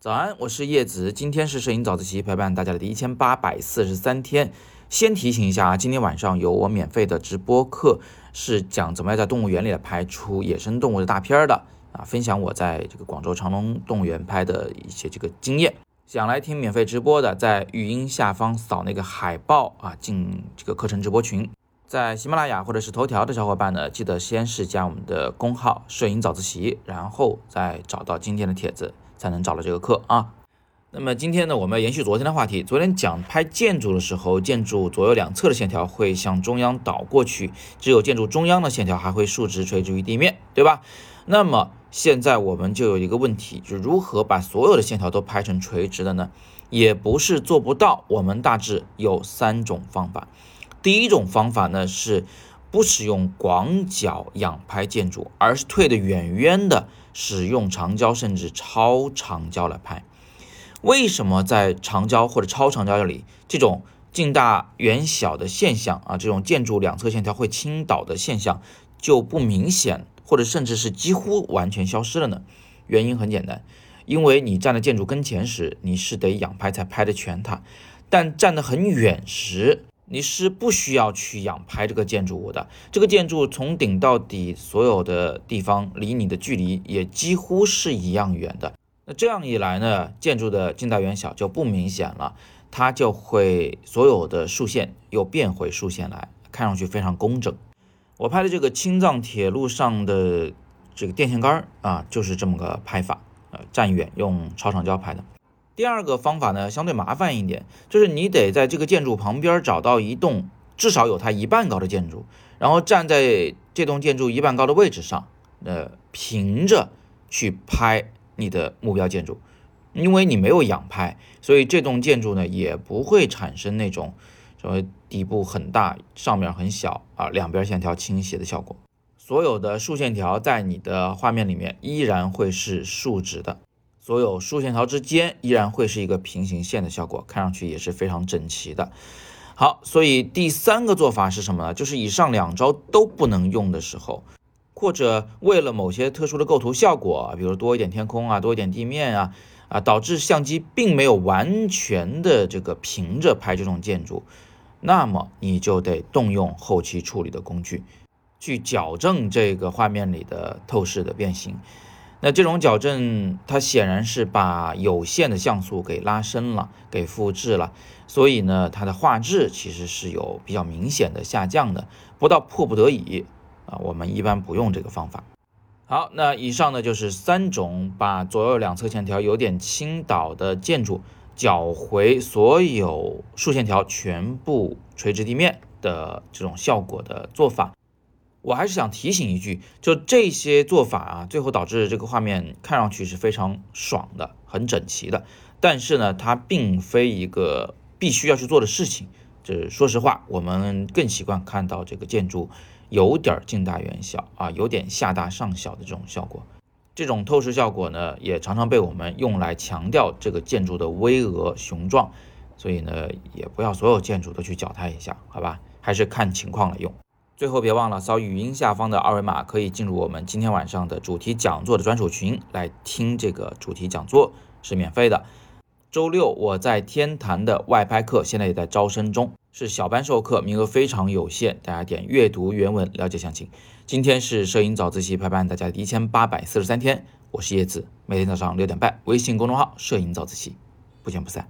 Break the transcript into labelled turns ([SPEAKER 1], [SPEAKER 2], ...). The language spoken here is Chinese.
[SPEAKER 1] 早安，我是叶子，今天是摄影早自习陪伴大家的第一千八百四十三天。先提醒一下啊，今天晚上有我免费的直播课，是讲怎么样在动物园里拍出野生动物的大片的啊，分享我在这个广州长隆动物园拍的一些这个经验。想来听免费直播的，在语音下方扫那个海报啊，进这个课程直播群。在喜马拉雅或者是头条的小伙伴呢，记得先是加我们的公号“摄影早自习”，然后再找到今天的帖子，才能找到这个课啊。那么今天呢，我们要延续昨天的话题。昨天讲拍建筑的时候，建筑左右两侧的线条会向中央倒过去，只有建筑中央的线条还会竖直垂直于地面，对吧？那么现在我们就有一个问题，就是如何把所有的线条都拍成垂直的呢？也不是做不到，我们大致有三种方法。第一种方法呢是不使用广角仰拍建筑，而是退得远远的，使用长焦甚至超长焦来拍。为什么在长焦或者超长焦这里，这种近大远小的现象啊，这种建筑两侧线条会倾倒的现象就不明显，或者甚至是几乎完全消失了呢？原因很简单，因为你站在建筑跟前时，你是得仰拍才拍得全它；但站得很远时，你是不需要去仰拍这个建筑物的。这个建筑从顶到底所有的地方离你的距离也几乎是一样远的。那这样一来呢，建筑的近大远小就不明显了，它就会所有的竖线又变回竖线来，看上去非常工整。我拍的这个青藏铁路上的这个电线杆儿啊，就是这么个拍法，呃，站远用超长焦拍的。第二个方法呢，相对麻烦一点，就是你得在这个建筑旁边找到一栋至少有它一半高的建筑，然后站在这栋建筑一半高的位置上，呃，平着去拍。你的目标建筑，因为你没有仰拍，所以这栋建筑呢也不会产生那种什么底部很大、上面很小啊、两边线条倾斜的效果。所有的竖线条在你的画面里面依然会是竖直的，所有竖线条之间依然会是一个平行线的效果，看上去也是非常整齐的。好，所以第三个做法是什么呢？就是以上两招都不能用的时候。或者为了某些特殊的构图效果，比如多一点天空啊，多一点地面啊，啊，导致相机并没有完全的这个平着拍这种建筑，那么你就得动用后期处理的工具，去矫正这个画面里的透视的变形。那这种矫正，它显然是把有限的像素给拉伸了，给复制了，所以呢，它的画质其实是有比较明显的下降的，不到迫不得已。啊，我们一般不用这个方法。好，那以上呢就是三种把左右两侧线条有点倾倒的建筑搅回所有竖线条全部垂直地面的这种效果的做法。我还是想提醒一句，就这些做法啊，最后导致这个画面看上去是非常爽的，很整齐的。但是呢，它并非一个必须要去做的事情。这说实话，我们更习惯看到这个建筑。有点近大远小啊，有点下大上小的这种效果，这种透视效果呢，也常常被我们用来强调这个建筑的巍峨雄壮，所以呢，也不要所有建筑都去搅它一下，好吧？还是看情况来用。最后别忘了扫语音下方的二维码，可以进入我们今天晚上的主题讲座的专属群来听这个主题讲座，是免费的。周六我在天坛的外拍课现在也在招生中。是小班授课，名额非常有限，大家点阅读原文了解详情。今天是摄影早自习陪伴大家的一千八百四十三天，我是叶子，每天早上六点半，微信公众号“摄影早自习”，不见不散。